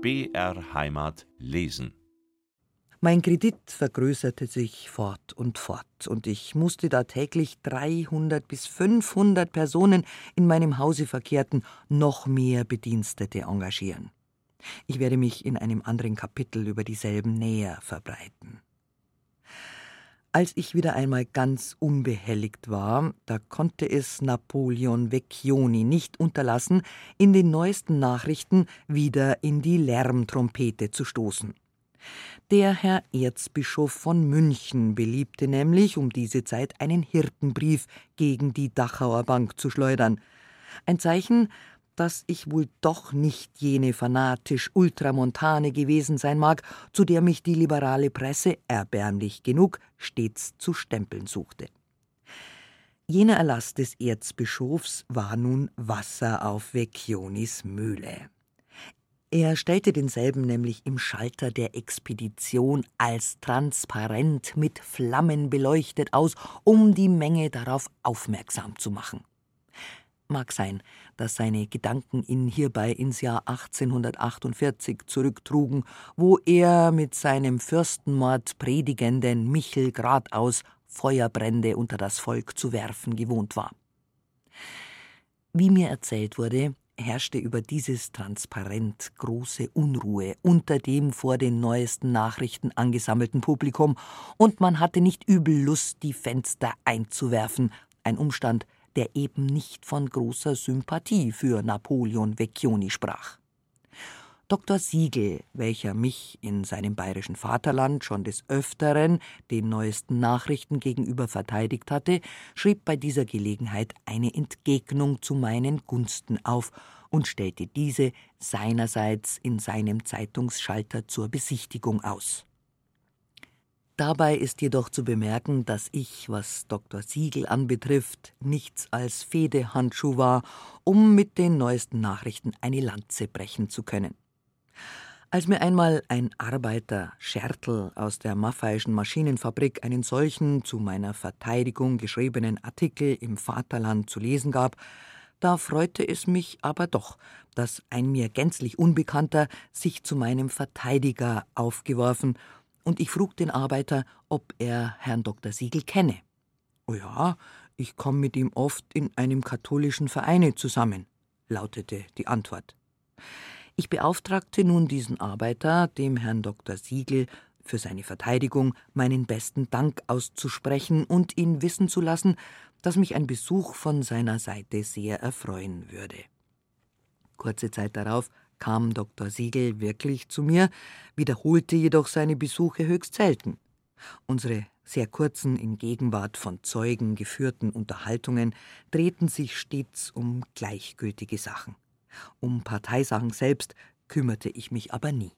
BR Heimat lesen. Mein Kredit vergrößerte sich fort und fort, und ich musste da täglich 300 bis 500 Personen in meinem Hause verkehrten, noch mehr Bedienstete engagieren. Ich werde mich in einem anderen Kapitel über dieselben näher verbreiten. Als ich wieder einmal ganz unbehelligt war, da konnte es Napoleon Vecchioni nicht unterlassen, in den neuesten Nachrichten wieder in die Lärmtrompete zu stoßen. Der Herr Erzbischof von München beliebte nämlich um diese Zeit einen Hirtenbrief gegen die Dachauer Bank zu schleudern. Ein Zeichen, dass ich wohl doch nicht jene fanatisch Ultramontane gewesen sein mag, zu der mich die liberale Presse, erbärmlich genug, stets zu stempeln suchte. Jener Erlass des Erzbischofs war nun Wasser auf Vecchionis Mühle. Er stellte denselben nämlich im Schalter der Expedition als transparent mit Flammen beleuchtet aus, um die Menge darauf aufmerksam zu machen. Mag sein, dass seine Gedanken ihn hierbei ins Jahr 1848 zurücktrugen, wo er mit seinem Fürstenmord predigenden Michel gradaus Feuerbrände unter das Volk zu werfen gewohnt war. Wie mir erzählt wurde, herrschte über dieses Transparent große Unruhe unter dem vor den neuesten Nachrichten angesammelten Publikum, und man hatte nicht übel Lust, die Fenster einzuwerfen, ein Umstand, der eben nicht von großer Sympathie für Napoleon Vecchioni sprach. Dr. Siegel, welcher mich in seinem bayerischen Vaterland schon des Öfteren den neuesten Nachrichten gegenüber verteidigt hatte, schrieb bei dieser Gelegenheit eine Entgegnung zu meinen Gunsten auf und stellte diese seinerseits in seinem Zeitungsschalter zur Besichtigung aus. Dabei ist jedoch zu bemerken, dass ich, was Dr. Siegel anbetrifft, nichts als Fedehandschuh war, um mit den neuesten Nachrichten eine Lanze brechen zu können. Als mir einmal ein Arbeiter Schertl aus der Maffeischen Maschinenfabrik einen solchen zu meiner Verteidigung geschriebenen Artikel im Vaterland zu lesen gab, da freute es mich aber doch, dass ein mir gänzlich Unbekannter sich zu meinem Verteidiger aufgeworfen und ich frug den Arbeiter, ob er Herrn Dr. Siegel kenne. Oh ja, ich komme mit ihm oft in einem katholischen Vereine zusammen, lautete die Antwort. Ich beauftragte nun diesen Arbeiter, dem Herrn Dr. Siegel für seine Verteidigung meinen besten Dank auszusprechen und ihn wissen zu lassen, dass mich ein Besuch von seiner Seite sehr erfreuen würde. Kurze Zeit darauf kam Dr. Siegel wirklich zu mir, wiederholte jedoch seine Besuche höchst selten. Unsere sehr kurzen, in Gegenwart von Zeugen geführten Unterhaltungen drehten sich stets um gleichgültige Sachen. Um Parteisachen selbst kümmerte ich mich aber nie.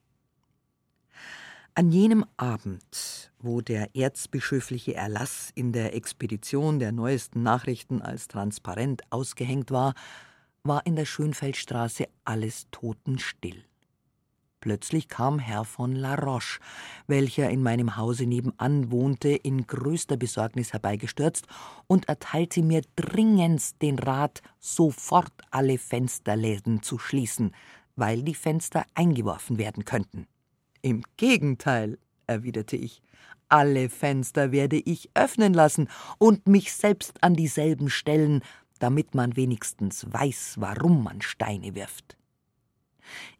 An jenem Abend, wo der erzbischöfliche Erlass in der Expedition der neuesten Nachrichten als transparent ausgehängt war, war in der Schönfeldstraße alles totenstill. Plötzlich kam Herr von La Roche, welcher in meinem Hause nebenan wohnte, in größter Besorgnis herbeigestürzt und erteilte mir dringendst den Rat, sofort alle Fensterläden zu schließen, weil die Fenster eingeworfen werden könnten. Im Gegenteil, erwiderte ich, alle Fenster werde ich öffnen lassen und mich selbst an dieselben stellen, damit man wenigstens weiß, warum man Steine wirft.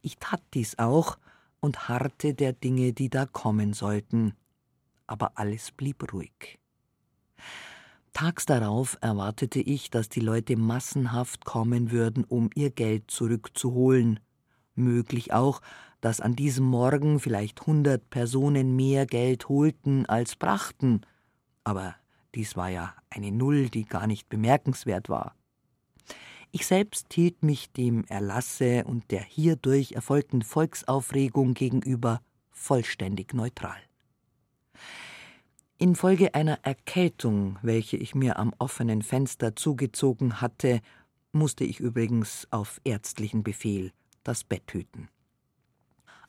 Ich tat dies auch und harrte der Dinge, die da kommen sollten, aber alles blieb ruhig. Tags darauf erwartete ich, dass die Leute massenhaft kommen würden, um ihr Geld zurückzuholen. Möglich auch, dass an diesem Morgen vielleicht hundert Personen mehr Geld holten als brachten, aber dies war ja eine Null, die gar nicht bemerkenswert war. Ich selbst hielt mich dem Erlasse und der hierdurch erfolgten Volksaufregung gegenüber vollständig neutral. Infolge einer Erkältung, welche ich mir am offenen Fenster zugezogen hatte, musste ich übrigens auf ärztlichen Befehl das Bett hüten.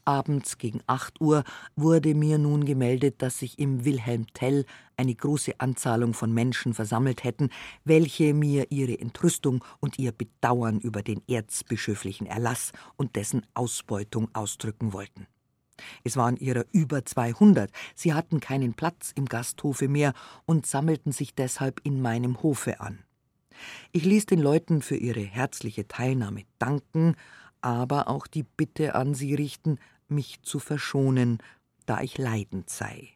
Abends gegen acht Uhr wurde mir nun gemeldet, dass sich im Wilhelm Tell eine große Anzahlung von Menschen versammelt hätten, welche mir ihre Entrüstung und ihr Bedauern über den erzbischöflichen Erlass und dessen Ausbeutung ausdrücken wollten. Es waren ihrer über 200. Sie hatten keinen Platz im Gasthofe mehr und sammelten sich deshalb in meinem Hofe an. Ich ließ den Leuten für ihre herzliche Teilnahme danken, aber auch die Bitte an sie richten, mich zu verschonen, da ich leidend sei.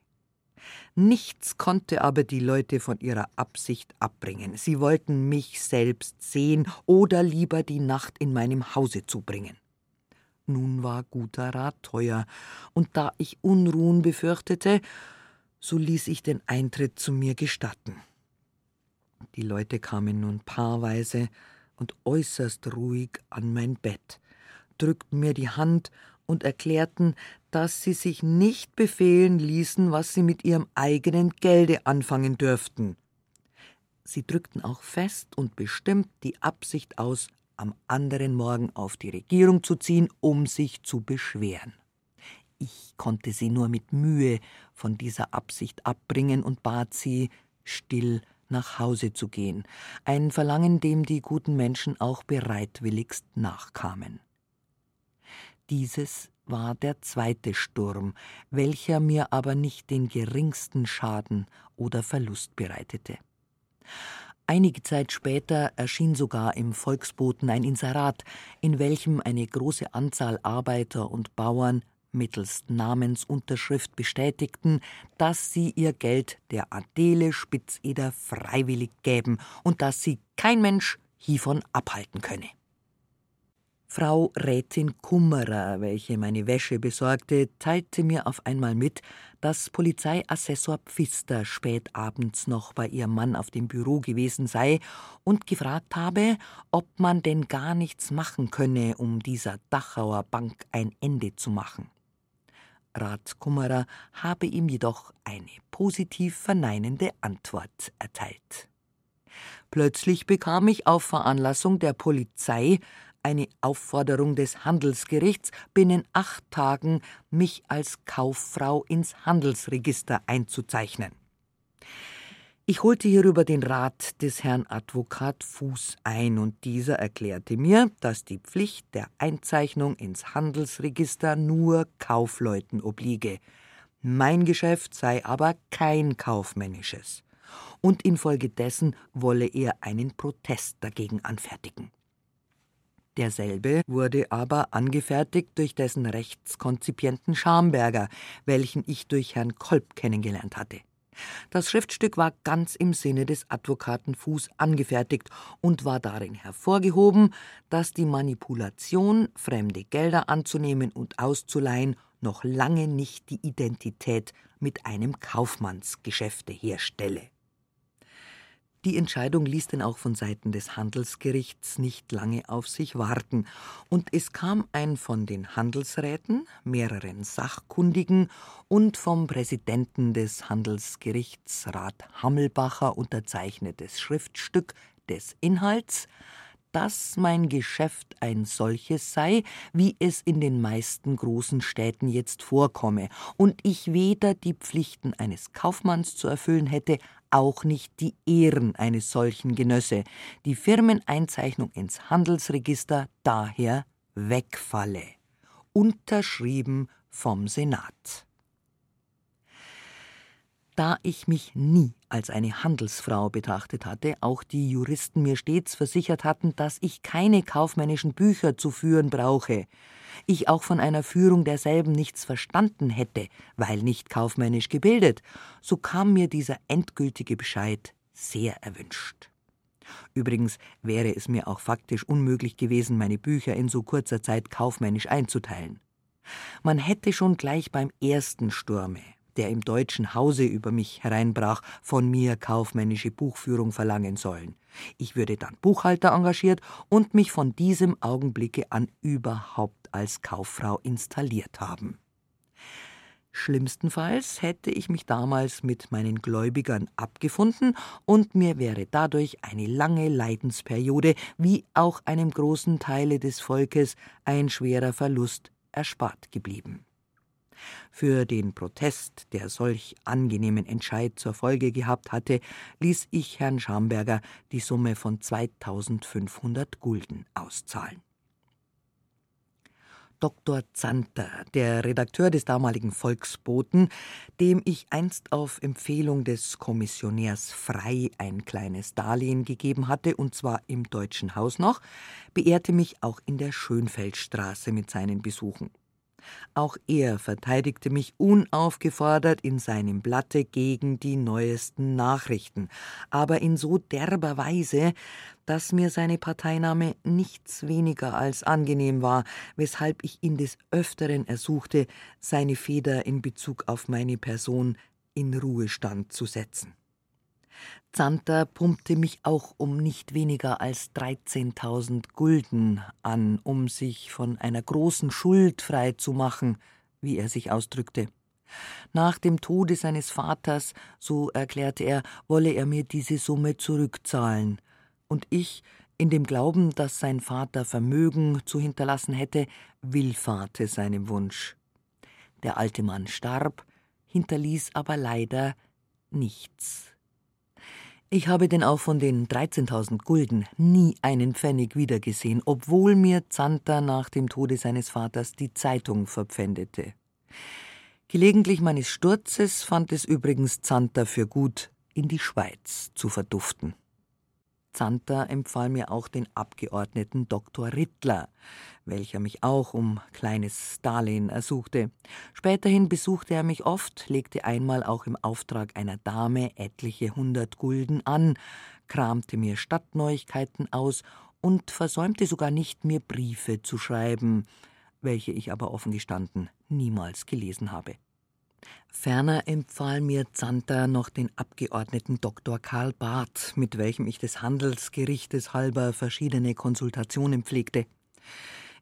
Nichts konnte aber die Leute von ihrer Absicht abbringen. Sie wollten mich selbst sehen oder lieber die Nacht in meinem Hause zubringen. Nun war guter Rat teuer, und da ich Unruhen befürchtete, so ließ ich den Eintritt zu mir gestatten. Die Leute kamen nun paarweise und äußerst ruhig an mein Bett, drückten mir die Hand und erklärten, dass sie sich nicht befehlen ließen, was sie mit ihrem eigenen Gelde anfangen dürften. Sie drückten auch fest und bestimmt die Absicht aus, am anderen Morgen auf die Regierung zu ziehen, um sich zu beschweren. Ich konnte sie nur mit Mühe von dieser Absicht abbringen und bat sie, still nach Hause zu gehen, ein Verlangen, dem die guten Menschen auch bereitwilligst nachkamen. Dieses war der zweite Sturm, welcher mir aber nicht den geringsten Schaden oder Verlust bereitete. Einige Zeit später erschien sogar im Volksboten ein Inserat, in welchem eine große Anzahl Arbeiter und Bauern mittels Namensunterschrift bestätigten, dass sie ihr Geld der Adele Spitzeder freiwillig gäben und dass sie kein Mensch hiervon abhalten könne. Frau Rätin Kummerer, welche meine Wäsche besorgte, teilte mir auf einmal mit, dass Polizeiassessor Pfister spät abends noch bei ihrem Mann auf dem Büro gewesen sei und gefragt habe, ob man denn gar nichts machen könne, um dieser Dachauer Bank ein Ende zu machen. Rat Kummerer habe ihm jedoch eine positiv verneinende Antwort erteilt. Plötzlich bekam ich auf Veranlassung der Polizei eine Aufforderung des Handelsgerichts, binnen acht Tagen mich als Kauffrau ins Handelsregister einzuzeichnen. Ich holte hierüber den Rat des Herrn Advokat Fuß ein, und dieser erklärte mir, dass die Pflicht der Einzeichnung ins Handelsregister nur Kaufleuten obliege. Mein Geschäft sei aber kein kaufmännisches. Und infolgedessen wolle er einen Protest dagegen anfertigen. Derselbe wurde aber angefertigt durch dessen Rechtskonzipienten Schamberger, welchen ich durch Herrn Kolb kennengelernt hatte. Das Schriftstück war ganz im Sinne des Advokaten Fuß angefertigt und war darin hervorgehoben, dass die Manipulation, fremde Gelder anzunehmen und auszuleihen, noch lange nicht die Identität mit einem Kaufmannsgeschäfte herstelle. Die Entscheidung ließ denn auch von Seiten des Handelsgerichts nicht lange auf sich warten, und es kam ein von den Handelsräten, mehreren Sachkundigen und vom Präsidenten des Handelsgerichts Rat Hammelbacher unterzeichnetes Schriftstück des Inhalts, dass mein Geschäft ein solches sei, wie es in den meisten großen Städten jetzt vorkomme, und ich weder die Pflichten eines Kaufmanns zu erfüllen hätte, auch nicht die Ehren eines solchen genösse, die Firmeneinzeichnung ins Handelsregister daher wegfalle. Unterschrieben vom Senat. Da ich mich nie als eine Handelsfrau betrachtet hatte, auch die Juristen mir stets versichert hatten, dass ich keine kaufmännischen Bücher zu führen brauche, ich auch von einer Führung derselben nichts verstanden hätte, weil nicht kaufmännisch gebildet, so kam mir dieser endgültige Bescheid sehr erwünscht. Übrigens wäre es mir auch faktisch unmöglich gewesen, meine Bücher in so kurzer Zeit kaufmännisch einzuteilen. Man hätte schon gleich beim ersten Sturme, der im deutschen Hause über mich hereinbrach, von mir kaufmännische Buchführung verlangen sollen. Ich würde dann Buchhalter engagiert und mich von diesem Augenblicke an überhaupt als Kauffrau installiert haben. Schlimmstenfalls hätte ich mich damals mit meinen Gläubigern abgefunden und mir wäre dadurch eine lange Leidensperiode wie auch einem großen Teile des Volkes ein schwerer Verlust erspart geblieben. Für den Protest, der solch angenehmen Entscheid zur Folge gehabt hatte, ließ ich Herrn Schamberger die Summe von 2500 Gulden auszahlen. Dr. Zanter, der Redakteur des damaligen Volksboten, dem ich einst auf Empfehlung des Kommissionärs Frei ein kleines Darlehen gegeben hatte, und zwar im Deutschen Haus noch, beehrte mich auch in der Schönfeldstraße mit seinen Besuchen. Auch er verteidigte mich unaufgefordert in seinem Blatte gegen die neuesten Nachrichten, aber in so derber Weise, dass mir seine Parteinahme nichts weniger als angenehm war, weshalb ich ihn des Öfteren ersuchte, seine Feder in Bezug auf meine Person in Ruhestand zu setzen. Zanter pumpte mich auch um nicht weniger als 13.000 Gulden an, um sich von einer großen Schuld frei zu machen, wie er sich ausdrückte. Nach dem Tode seines Vaters, so erklärte er, wolle er mir diese Summe zurückzahlen. Und ich, in dem Glauben, dass sein Vater Vermögen zu hinterlassen hätte, willfahrte seinem Wunsch. Der alte Mann starb, hinterließ aber leider nichts. Ich habe denn auch von den 13.000 Gulden nie einen Pfennig wiedergesehen, obwohl mir Zanter nach dem Tode seines Vaters die Zeitung verpfändete. Gelegentlich meines Sturzes fand es übrigens Zanter für gut, in die Schweiz zu verduften. Zanter empfahl mir auch den Abgeordneten Dr. Rittler, welcher mich auch um kleines Darlehen ersuchte. Späterhin besuchte er mich oft, legte einmal auch im Auftrag einer Dame etliche hundert Gulden an, kramte mir Stadtneuigkeiten aus und versäumte sogar nicht, mir Briefe zu schreiben, welche ich aber offen gestanden niemals gelesen habe. Ferner empfahl mir Zanter noch den Abgeordneten Dr. Karl Barth, mit welchem ich des Handelsgerichtes halber verschiedene Konsultationen pflegte.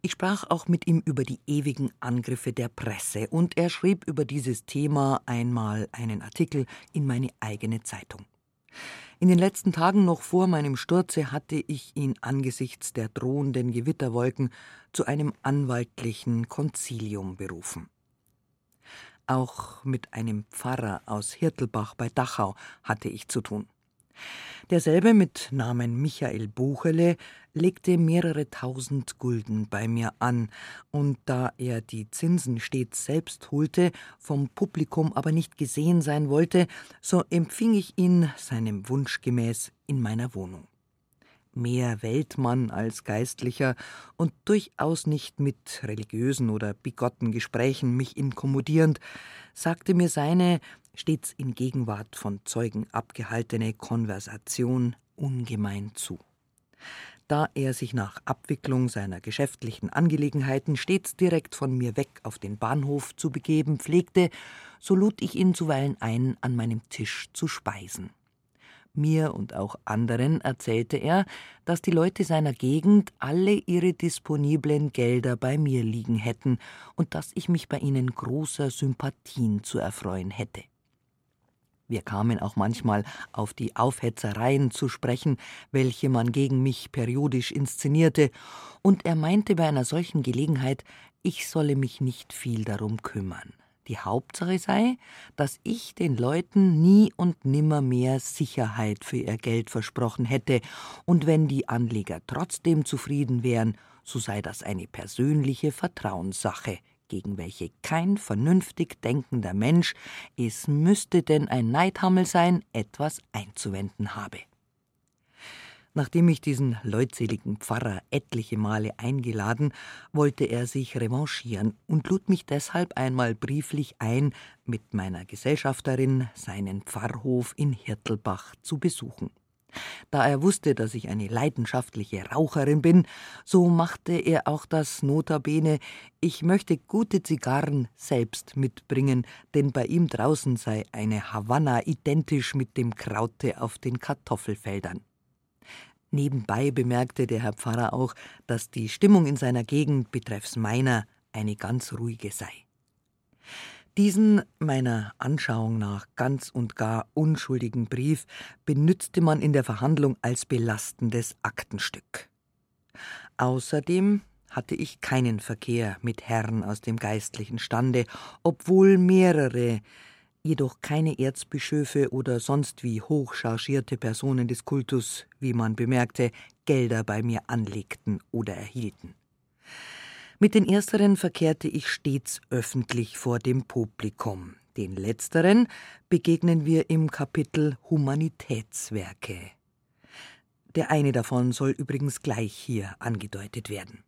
Ich sprach auch mit ihm über die ewigen Angriffe der Presse, und er schrieb über dieses Thema einmal einen Artikel in meine eigene Zeitung. In den letzten Tagen noch vor meinem Sturze hatte ich ihn angesichts der drohenden Gewitterwolken zu einem anwaltlichen Konzilium berufen. Auch mit einem Pfarrer aus Hirtelbach bei Dachau hatte ich zu tun. Derselbe mit Namen Michael Buchele legte mehrere tausend Gulden bei mir an, und da er die Zinsen stets selbst holte, vom Publikum aber nicht gesehen sein wollte, so empfing ich ihn seinem Wunsch gemäß in meiner Wohnung mehr Weltmann als Geistlicher und durchaus nicht mit religiösen oder bigotten Gesprächen mich inkommodierend, sagte mir seine, stets in Gegenwart von Zeugen abgehaltene Konversation ungemein zu. Da er sich nach Abwicklung seiner geschäftlichen Angelegenheiten stets direkt von mir weg auf den Bahnhof zu begeben pflegte, so lud ich ihn zuweilen ein, an meinem Tisch zu speisen. Mir und auch anderen erzählte er, dass die Leute seiner Gegend alle ihre disponiblen Gelder bei mir liegen hätten und dass ich mich bei ihnen großer Sympathien zu erfreuen hätte. Wir kamen auch manchmal auf die Aufhetzereien zu sprechen, welche man gegen mich periodisch inszenierte, und er meinte bei einer solchen Gelegenheit, ich solle mich nicht viel darum kümmern. Die Hauptsache sei, dass ich den Leuten nie und nimmer mehr Sicherheit für ihr Geld versprochen hätte, und wenn die Anleger trotzdem zufrieden wären, so sei das eine persönliche Vertrauenssache, gegen welche kein vernünftig denkender Mensch, es müsste denn ein Neidhammel sein, etwas einzuwenden habe. Nachdem ich diesen leutseligen Pfarrer etliche Male eingeladen, wollte er sich revanchieren und lud mich deshalb einmal brieflich ein, mit meiner Gesellschafterin seinen Pfarrhof in Hirtelbach zu besuchen. Da er wusste, dass ich eine leidenschaftliche Raucherin bin, so machte er auch das Notabene, ich möchte gute Zigarren selbst mitbringen, denn bei ihm draußen sei eine Havanna identisch mit dem Kraute auf den Kartoffelfeldern. Nebenbei bemerkte der Herr Pfarrer auch, dass die Stimmung in seiner Gegend betreffs meiner eine ganz ruhige sei. Diesen meiner Anschauung nach ganz und gar unschuldigen Brief benützte man in der Verhandlung als belastendes Aktenstück. Außerdem hatte ich keinen Verkehr mit Herren aus dem geistlichen Stande, obwohl mehrere, jedoch keine Erzbischöfe oder sonst wie hochchargierte Personen des Kultus, wie man bemerkte, Gelder bei mir anlegten oder erhielten. Mit den ersteren verkehrte ich stets öffentlich vor dem Publikum. Den letzteren begegnen wir im Kapitel Humanitätswerke. Der eine davon soll übrigens gleich hier angedeutet werden.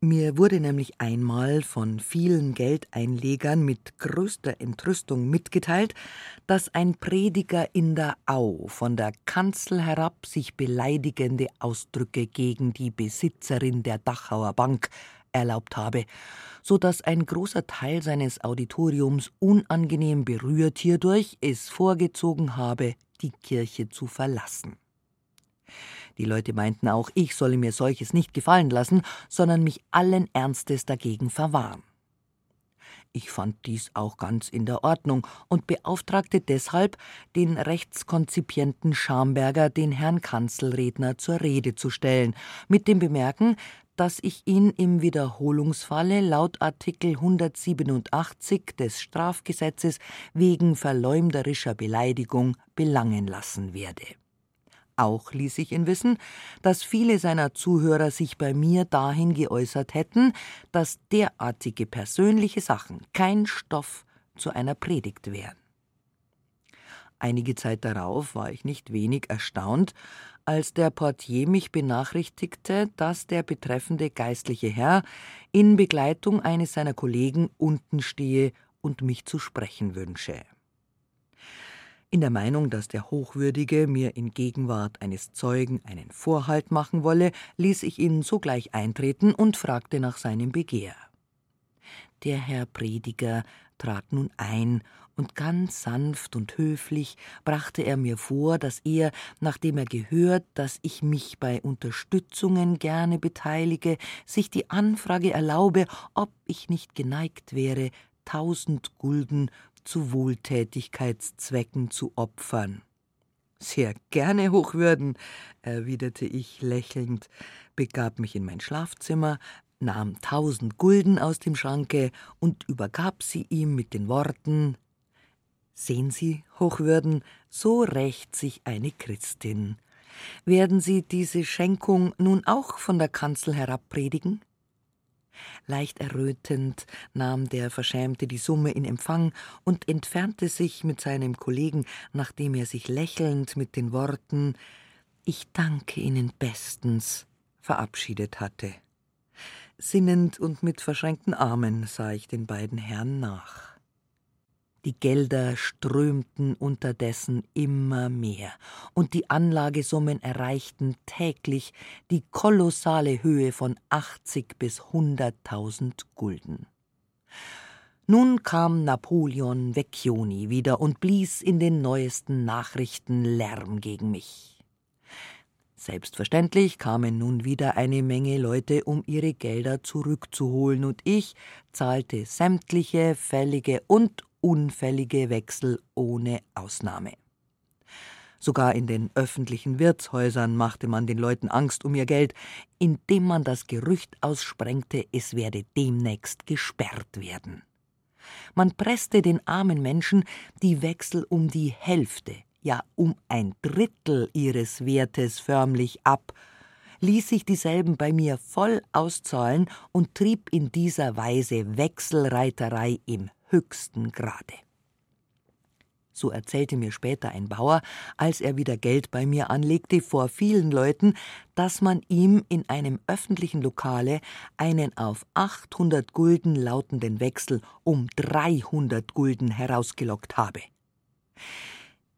Mir wurde nämlich einmal von vielen Geldeinlegern mit größter Entrüstung mitgeteilt, dass ein Prediger in der Au von der Kanzel herab sich beleidigende Ausdrücke gegen die Besitzerin der Dachauer Bank erlaubt habe, so dass ein großer Teil seines Auditoriums unangenehm berührt hierdurch es vorgezogen habe, die Kirche zu verlassen. Die Leute meinten auch, ich solle mir solches nicht gefallen lassen, sondern mich allen Ernstes dagegen verwahren. Ich fand dies auch ganz in der Ordnung und beauftragte deshalb den rechtskonzipienten Schamberger, den Herrn Kanzelredner zur Rede zu stellen, mit dem Bemerken, dass ich ihn im Wiederholungsfalle laut Artikel 187 des Strafgesetzes wegen verleumderischer Beleidigung belangen lassen werde. Auch ließ ich ihn wissen, dass viele seiner Zuhörer sich bei mir dahin geäußert hätten, dass derartige persönliche Sachen kein Stoff zu einer Predigt wären. Einige Zeit darauf war ich nicht wenig erstaunt, als der Portier mich benachrichtigte, dass der betreffende geistliche Herr in Begleitung eines seiner Kollegen unten stehe und mich zu sprechen wünsche. In der Meinung, dass der Hochwürdige mir in Gegenwart eines Zeugen einen Vorhalt machen wolle, ließ ich ihn sogleich eintreten und fragte nach seinem Begehr. Der Herr Prediger trat nun ein, und ganz sanft und höflich brachte er mir vor, dass er, nachdem er gehört, dass ich mich bei Unterstützungen gerne beteilige, sich die Anfrage erlaube, ob ich nicht geneigt wäre, tausend Gulden zu Wohltätigkeitszwecken zu opfern. Sehr gerne, Hochwürden, erwiderte ich lächelnd, begab mich in mein Schlafzimmer, nahm tausend Gulden aus dem Schranke und übergab sie ihm mit den Worten Sehen Sie, Hochwürden, so rächt sich eine Christin. Werden Sie diese Schenkung nun auch von der Kanzel herabpredigen? Leicht errötend nahm der Verschämte die Summe in Empfang und entfernte sich mit seinem Kollegen, nachdem er sich lächelnd mit den Worten Ich danke Ihnen bestens verabschiedet hatte. Sinnend und mit verschränkten Armen sah ich den beiden Herren nach. Die Gelder strömten unterdessen immer mehr, und die Anlagesummen erreichten täglich die kolossale Höhe von 80 bis 100.000 Gulden. Nun kam Napoleon Vecchioni wieder und blies in den neuesten Nachrichten Lärm gegen mich. Selbstverständlich kamen nun wieder eine Menge Leute, um ihre Gelder zurückzuholen, und ich zahlte sämtliche fällige und unfällige Wechsel ohne Ausnahme. Sogar in den öffentlichen Wirtshäusern machte man den Leuten Angst um ihr Geld, indem man das Gerücht aussprengte, es werde demnächst gesperrt werden. Man presste den armen Menschen die Wechsel um die Hälfte, ja um ein Drittel ihres Wertes förmlich ab, ließ sich dieselben bei mir voll auszahlen und trieb in dieser Weise Wechselreiterei im höchsten Grade. So erzählte mir später ein Bauer, als er wieder Geld bei mir anlegte, vor vielen Leuten, dass man ihm in einem öffentlichen Lokale einen auf 800 Gulden lautenden Wechsel um 300 Gulden herausgelockt habe.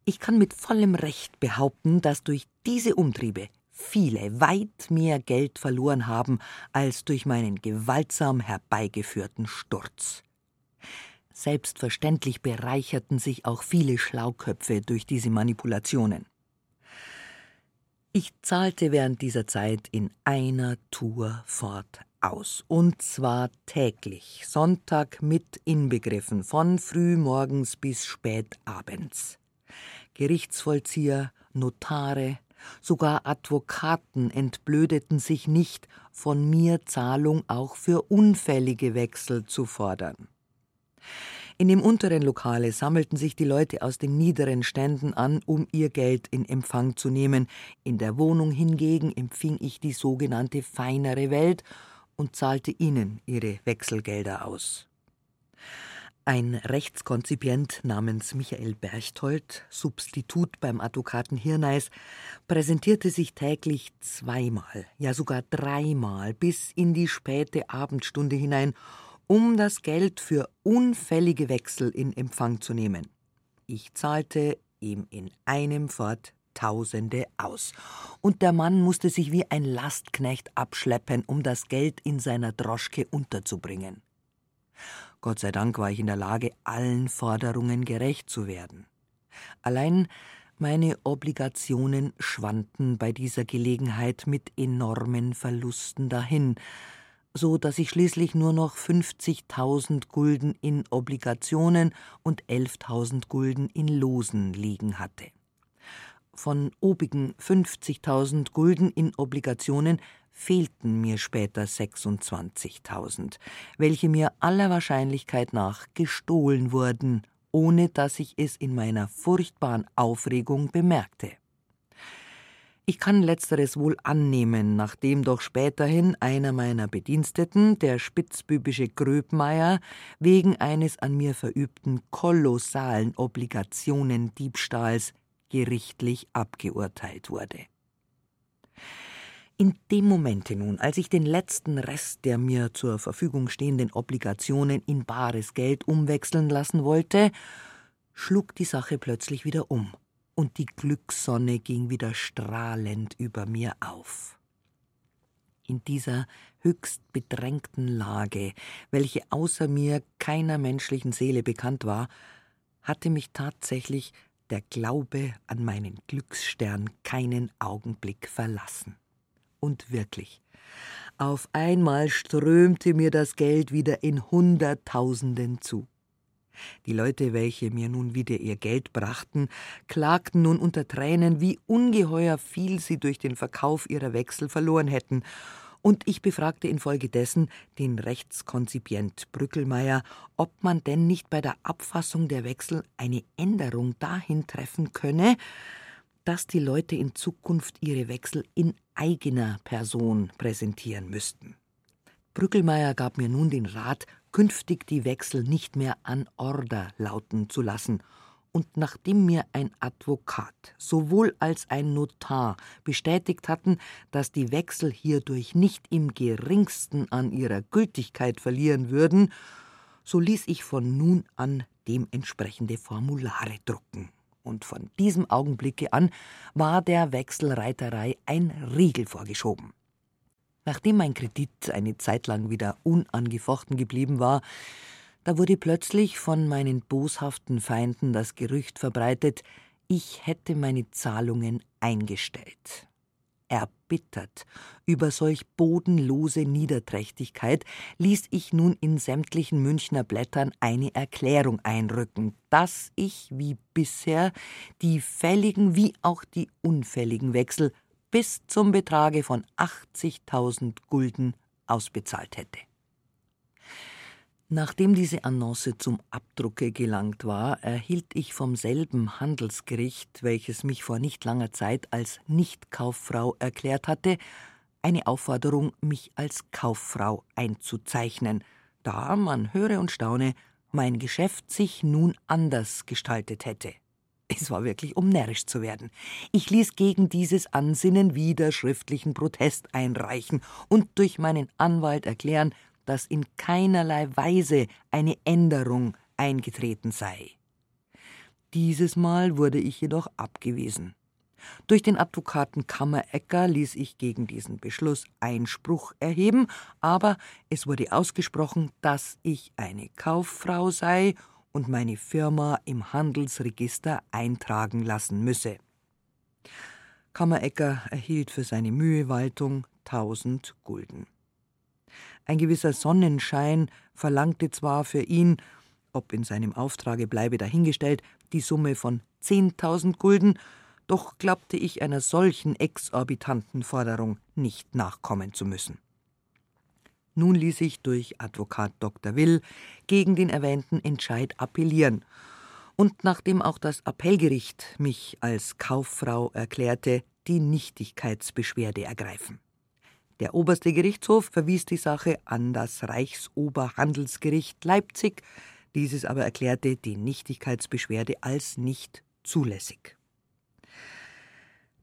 Ich kann mit vollem Recht behaupten, dass durch diese Umtriebe viele weit mehr Geld verloren haben als durch meinen gewaltsam herbeigeführten Sturz. Selbstverständlich bereicherten sich auch viele Schlauköpfe durch diese Manipulationen. Ich zahlte während dieser Zeit in einer Tour fort aus, und zwar täglich, Sonntag mit inbegriffen, von frühmorgens bis spät abends. Gerichtsvollzieher, Notare, Sogar Advokaten entblödeten sich nicht, von mir Zahlung auch für unfällige Wechsel zu fordern. In dem unteren Lokale sammelten sich die Leute aus den niederen Ständen an, um ihr Geld in Empfang zu nehmen. In der Wohnung hingegen empfing ich die sogenannte feinere Welt und zahlte ihnen ihre Wechselgelder aus. Ein Rechtskonzipient namens Michael Berchtold, Substitut beim Advokaten Hirneis, präsentierte sich täglich zweimal, ja sogar dreimal bis in die späte Abendstunde hinein, um das Geld für unfällige Wechsel in Empfang zu nehmen. Ich zahlte ihm in einem fort Tausende aus. Und der Mann musste sich wie ein Lastknecht abschleppen, um das Geld in seiner Droschke unterzubringen. Gott sei Dank war ich in der Lage, allen Forderungen gerecht zu werden. Allein meine Obligationen schwanden bei dieser Gelegenheit mit enormen Verlusten dahin, so dass ich schließlich nur noch 50.000 Gulden in Obligationen und 11.000 Gulden in Losen liegen hatte. Von obigen 50.000 Gulden in Obligationen fehlten mir später 26.000, welche mir aller Wahrscheinlichkeit nach gestohlen wurden, ohne dass ich es in meiner furchtbaren Aufregung bemerkte. Ich kann letzteres wohl annehmen, nachdem doch späterhin einer meiner Bediensteten, der spitzbübische Gröbmeier, wegen eines an mir verübten kolossalen Obligationendiebstahls gerichtlich abgeurteilt wurde. In dem Momente nun, als ich den letzten Rest der mir zur Verfügung stehenden Obligationen in bares Geld umwechseln lassen wollte, schlug die Sache plötzlich wieder um, und die Glückssonne ging wieder strahlend über mir auf. In dieser höchst bedrängten Lage, welche außer mir keiner menschlichen Seele bekannt war, hatte mich tatsächlich der Glaube an meinen Glücksstern keinen Augenblick verlassen. Und wirklich, auf einmal strömte mir das Geld wieder in Hunderttausenden zu. Die Leute, welche mir nun wieder ihr Geld brachten, klagten nun unter Tränen, wie ungeheuer viel sie durch den Verkauf ihrer Wechsel verloren hätten, und ich befragte infolgedessen den Rechtskonzipient Brückelmeier, ob man denn nicht bei der Abfassung der Wechsel eine Änderung dahin treffen könne, dass die Leute in Zukunft ihre Wechsel in eigener Person präsentieren müssten. Brückelmeier gab mir nun den Rat, künftig die Wechsel nicht mehr an Order lauten zu lassen, und nachdem mir ein Advokat sowohl als ein Notar bestätigt hatten, dass die Wechsel hierdurch nicht im geringsten an ihrer Gültigkeit verlieren würden, so ließ ich von nun an dementsprechende Formulare drucken und von diesem Augenblicke an war der Wechselreiterei ein Riegel vorgeschoben. Nachdem mein Kredit eine Zeit lang wieder unangefochten geblieben war, da wurde plötzlich von meinen boshaften Feinden das Gerücht verbreitet, ich hätte meine Zahlungen eingestellt. Erbittert über solch bodenlose Niederträchtigkeit ließ ich nun in sämtlichen Münchner Blättern eine Erklärung einrücken, dass ich wie bisher die fälligen wie auch die unfälligen Wechsel bis zum Betrage von 80.000 Gulden ausbezahlt hätte. Nachdem diese Annonce zum Abdrucke gelangt war, erhielt ich vom selben Handelsgericht, welches mich vor nicht langer Zeit als Nichtkauffrau erklärt hatte, eine Aufforderung, mich als Kauffrau einzuzeichnen, da, man höre und staune, mein Geschäft sich nun anders gestaltet hätte. Es war wirklich, um närrisch zu werden. Ich ließ gegen dieses Ansinnen wieder schriftlichen Protest einreichen und durch meinen Anwalt erklären, dass in keinerlei Weise eine Änderung eingetreten sei. Dieses Mal wurde ich jedoch abgewiesen. Durch den Advokaten Kammerecker ließ ich gegen diesen Beschluss Einspruch erheben, aber es wurde ausgesprochen, dass ich eine Kauffrau sei und meine Firma im Handelsregister eintragen lassen müsse. Kammerecker erhielt für seine Mühewaltung tausend Gulden. Ein gewisser Sonnenschein verlangte zwar für ihn, ob in seinem Auftrage bleibe dahingestellt, die Summe von zehntausend Gulden, doch glaubte ich einer solchen exorbitanten Forderung nicht nachkommen zu müssen. Nun ließ ich durch Advokat Dr. Will gegen den erwähnten Entscheid appellieren, und nachdem auch das Appellgericht mich als Kauffrau erklärte, die Nichtigkeitsbeschwerde ergreifen. Der oberste Gerichtshof verwies die Sache an das Reichsoberhandelsgericht Leipzig, dieses aber erklärte die Nichtigkeitsbeschwerde als nicht zulässig.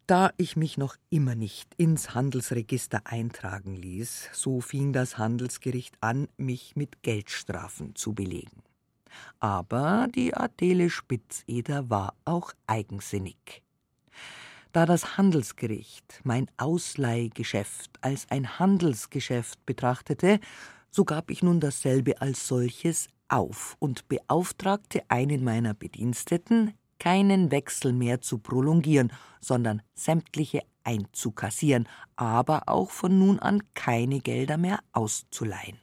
Da ich mich noch immer nicht ins Handelsregister eintragen ließ, so fing das Handelsgericht an, mich mit Geldstrafen zu belegen. Aber die Adele Spitzeder war auch eigensinnig. Da das Handelsgericht mein Ausleihgeschäft als ein Handelsgeschäft betrachtete, so gab ich nun dasselbe als solches auf und beauftragte einen meiner Bediensteten, keinen Wechsel mehr zu prolongieren, sondern sämtliche einzukassieren, aber auch von nun an keine Gelder mehr auszuleihen.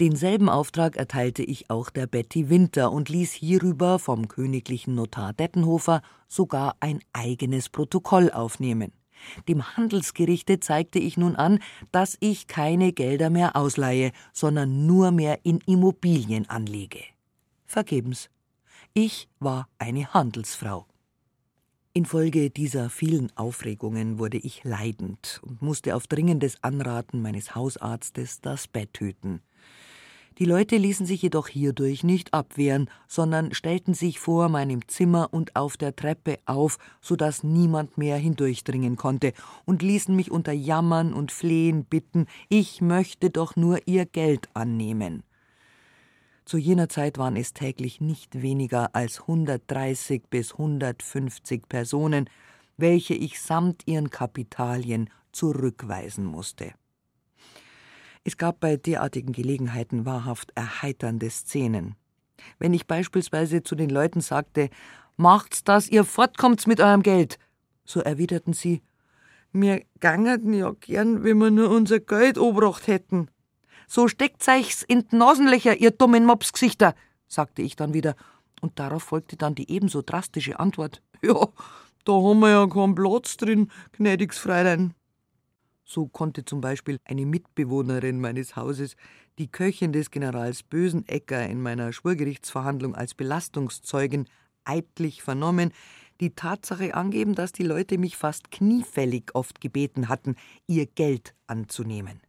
Denselben Auftrag erteilte ich auch der Betty Winter und ließ hierüber vom königlichen Notar Dettenhofer sogar ein eigenes Protokoll aufnehmen. Dem Handelsgerichte zeigte ich nun an, dass ich keine Gelder mehr ausleihe, sondern nur mehr in Immobilien anlege. Vergebens. Ich war eine Handelsfrau. Infolge dieser vielen Aufregungen wurde ich leidend und musste auf dringendes Anraten meines Hausarztes das Bett hüten. Die Leute ließen sich jedoch hierdurch nicht abwehren, sondern stellten sich vor meinem Zimmer und auf der Treppe auf, so dass niemand mehr hindurchdringen konnte, und ließen mich unter Jammern und Flehen bitten, ich möchte doch nur ihr Geld annehmen. Zu jener Zeit waren es täglich nicht weniger als 130 bis 150 Personen, welche ich samt ihren Kapitalien zurückweisen musste. Es gab bei derartigen Gelegenheiten wahrhaft erheiternde Szenen. Wenn ich beispielsweise zu den Leuten sagte, Macht's, dass ihr fortkommt mit eurem Geld, so erwiderten sie, mir gangerten ja gern, wenn wir nur unser Geld obracht hätten. So steckt's euch's in die Nasenlöcher, ihr dummen Mopsgesichter, sagte ich dann wieder, und darauf folgte dann die ebenso drastische Antwort: Ja, da haben wir ja keinen Platz drin, gnädiges Fräulein. So konnte zum Beispiel eine Mitbewohnerin meines Hauses die Köchin des Generals Bösenecker in meiner Schwurgerichtsverhandlung als Belastungszeugin eidlich vernommen, die Tatsache angeben, dass die Leute mich fast kniefällig oft gebeten hatten, ihr Geld anzunehmen.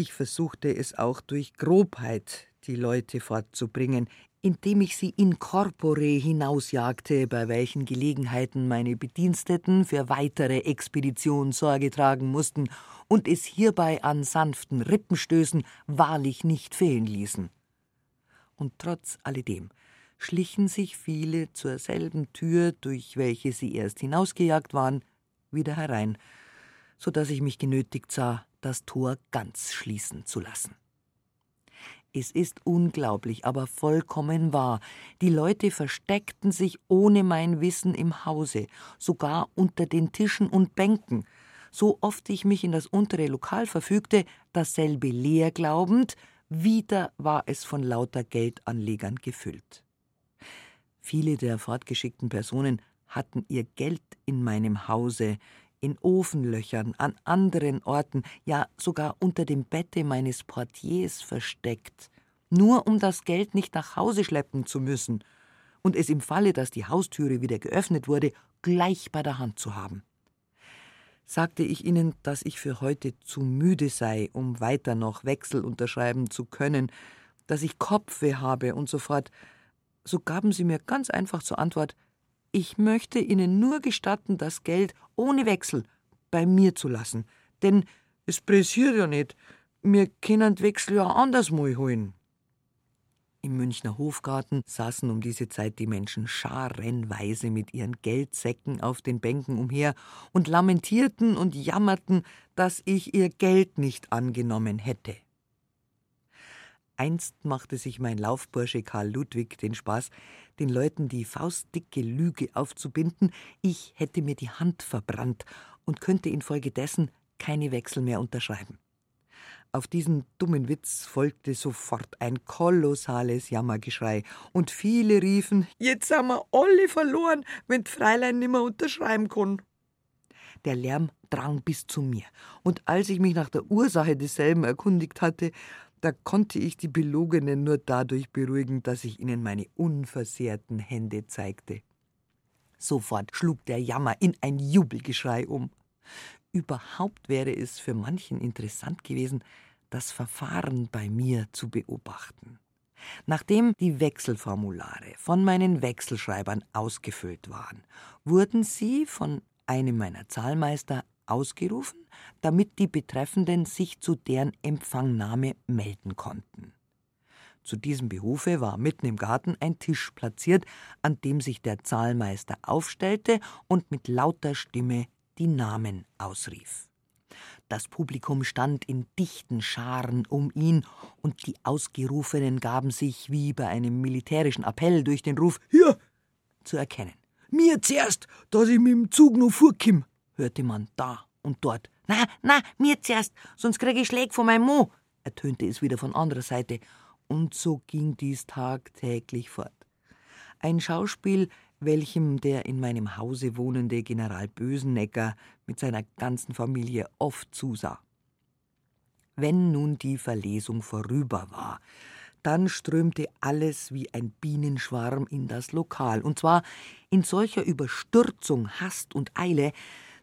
Ich versuchte es auch durch Grobheit, die Leute fortzubringen, indem ich sie in corpore hinausjagte, bei welchen Gelegenheiten meine Bediensteten für weitere Expedition Sorge tragen mussten und es hierbei an sanften Rippenstößen wahrlich nicht fehlen ließen. Und trotz alledem schlichen sich viele zur selben Tür, durch welche sie erst hinausgejagt waren, wieder herein, so dass ich mich genötigt sah, das Tor ganz schließen zu lassen. Es ist unglaublich, aber vollkommen wahr. Die Leute versteckten sich ohne mein Wissen im Hause, sogar unter den Tischen und Bänken. So oft ich mich in das untere Lokal verfügte, dasselbe leer glaubend, wieder war es von lauter Geldanlegern gefüllt. Viele der fortgeschickten Personen hatten ihr Geld in meinem Hause, in Ofenlöchern, an anderen Orten, ja sogar unter dem Bette meines Portiers versteckt, nur um das Geld nicht nach Hause schleppen zu müssen und es im Falle, dass die Haustüre wieder geöffnet wurde, gleich bei der Hand zu haben. Sagte ich ihnen, dass ich für heute zu müde sei, um weiter noch Wechsel unterschreiben zu können, dass ich Kopfweh habe und so fort, so gaben sie mir ganz einfach zur Antwort, ich möchte Ihnen nur gestatten, das Geld ohne Wechsel bei mir zu lassen. Denn es pressiert ja nicht. Wir können Wechsel ja andersmal holen. Im Münchner Hofgarten saßen um diese Zeit die Menschen scharenweise mit ihren Geldsäcken auf den Bänken umher und lamentierten und jammerten, dass ich ihr Geld nicht angenommen hätte. Einst machte sich mein Laufbursche Karl Ludwig den Spaß, den Leuten die faustdicke Lüge aufzubinden, ich hätte mir die Hand verbrannt und könnte infolgedessen keine Wechsel mehr unterschreiben. Auf diesen dummen Witz folgte sofort ein kolossales Jammergeschrei, und viele riefen: Jetzt sind wir alle verloren, wenn Fräulein nimmer unterschreiben kann. Der Lärm drang bis zu mir, und als ich mich nach der Ursache desselben erkundigt hatte, da konnte ich die Belogenen nur dadurch beruhigen, dass ich ihnen meine unversehrten Hände zeigte. Sofort schlug der Jammer in ein Jubelgeschrei um. Überhaupt wäre es für manchen interessant gewesen, das Verfahren bei mir zu beobachten. Nachdem die Wechselformulare von meinen Wechselschreibern ausgefüllt waren, wurden sie von einem meiner Zahlmeister ausgerufen, damit die Betreffenden sich zu deren Empfangnahme melden konnten. Zu diesem Behufe war mitten im Garten ein Tisch platziert, an dem sich der Zahlmeister aufstellte und mit lauter Stimme die Namen ausrief. Das Publikum stand in dichten Scharen um ihn, und die Ausgerufenen gaben sich wie bei einem militärischen Appell durch den Ruf Hier zu erkennen. Mir zuerst, dass ich mit dem Zug noch vorkomm, hörte man da und dort. Na, na, mir zuerst, sonst krieg ich Schläge von meinem Mo, ertönte es wieder von anderer Seite. Und so ging dies tagtäglich fort. Ein Schauspiel, welchem der in meinem Hause wohnende General Bösenecker mit seiner ganzen Familie oft zusah. Wenn nun die Verlesung vorüber war, dann strömte alles wie ein Bienenschwarm in das Lokal, und zwar in solcher Überstürzung, Hast und Eile,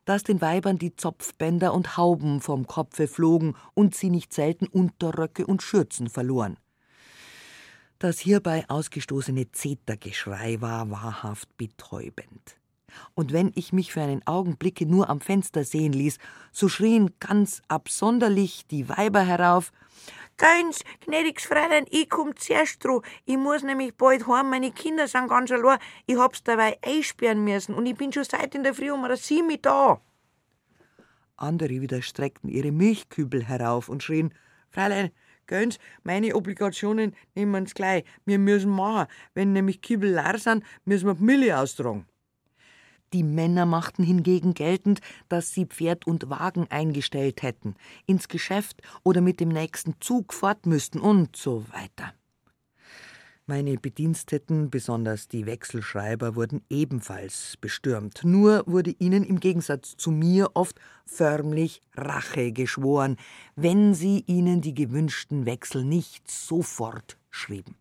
dass den Weibern die Zopfbänder und Hauben vom Kopfe flogen und sie nicht selten Unterröcke und Schürzen verloren. Das hierbei ausgestoßene Zetergeschrei war wahrhaft betäubend. Und wenn ich mich für einen Augenblicke nur am Fenster sehen ließ, so schrien ganz absonderlich die Weiber herauf Göns, gnädiges Fräulein, ich komm zuerst dran. Ich muss nämlich bald heim, meine Kinder sind ganz allein. Ich hab's dabei einsperren müssen und ich bin schon seit in der Früh um sieben da. Andere wieder streckten ihre Milchkübel herauf und schrien, Fräulein, Göns, meine Obligationen nehmen wir's gleich. Wir müssen machen. Wenn nämlich Kübel leer sind, müssen wir die Milch austragen. Die Männer machten hingegen geltend, dass sie Pferd und Wagen eingestellt hätten, ins Geschäft oder mit dem nächsten Zug fort müssten und so weiter. Meine Bediensteten, besonders die Wechselschreiber, wurden ebenfalls bestürmt. Nur wurde ihnen im Gegensatz zu mir oft förmlich Rache geschworen, wenn sie ihnen die gewünschten Wechsel nicht sofort schrieben.